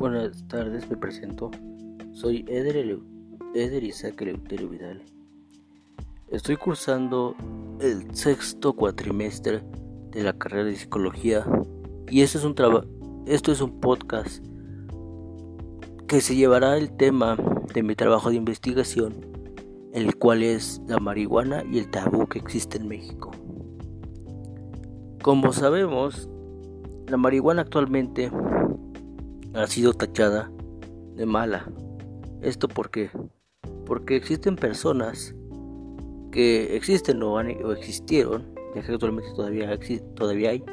buenas tardes, me presento. Soy Eder, Isaac Eleuterio Vidal. Estoy cursando el sexto cuatrimestre de la carrera de psicología y esto es un esto es un podcast que se llevará el tema de mi trabajo de investigación, el cual es la marihuana y el tabú que existe en México. Como sabemos, la marihuana actualmente ha sido tachada de mala. ¿Esto por qué? Porque existen personas que existen o, existieron, ya que actualmente todavía, todavía hay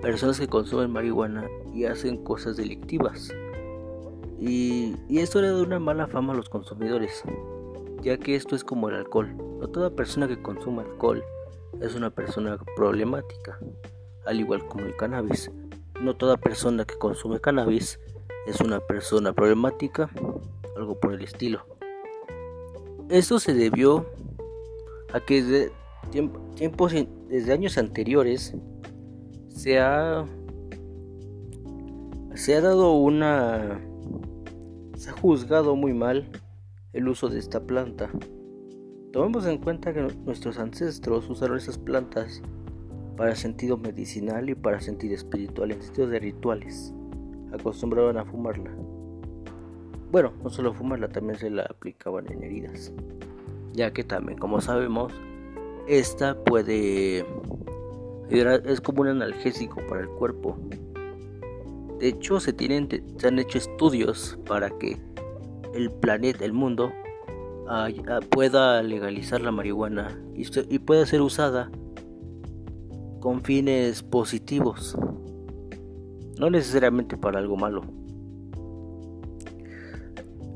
personas que consumen marihuana y hacen cosas delictivas. Y, y esto le da una mala fama a los consumidores, ya que esto es como el alcohol. No toda persona que consume alcohol es una persona problemática, al igual como el cannabis. No toda persona que consume cannabis es una persona problemática, algo por el estilo. Esto se debió a que desde tiempos, desde años anteriores se ha se ha dado una se ha juzgado muy mal el uso de esta planta. Tomemos en cuenta que nuestros ancestros usaron esas plantas para sentido medicinal y para sentido espiritual, en sentido de rituales. Acostumbraban a fumarla. Bueno, no solo fumarla, también se la aplicaban en heridas. Ya que también, como sabemos, esta puede es como un analgésico para el cuerpo. De hecho, se, tienen, se han hecho estudios para que el planeta, el mundo, pueda legalizar la marihuana y pueda ser usada con fines positivos, no necesariamente para algo malo.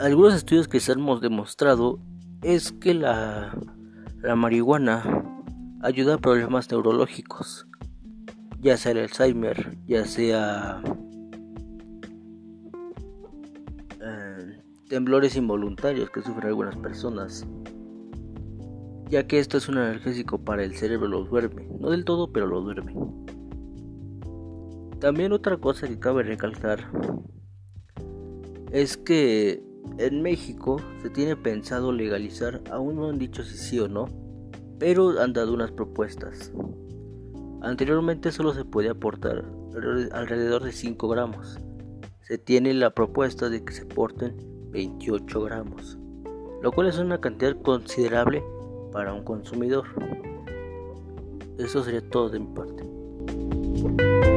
Algunos estudios que se hemos demostrado es que la, la marihuana ayuda a problemas neurológicos, ya sea el Alzheimer, ya sea eh, temblores involuntarios que sufren algunas personas ya que esto es un analgésico para el cerebro, lo duerme, no del todo, pero lo duerme. También otra cosa que cabe recalcar es que en México se tiene pensado legalizar, aún no han dicho si sí o no, pero han dado unas propuestas. Anteriormente solo se podía aportar alrededor de 5 gramos. Se tiene la propuesta de que se aporten 28 gramos, lo cual es una cantidad considerable para un consumidor. Eso sería todo de mi parte.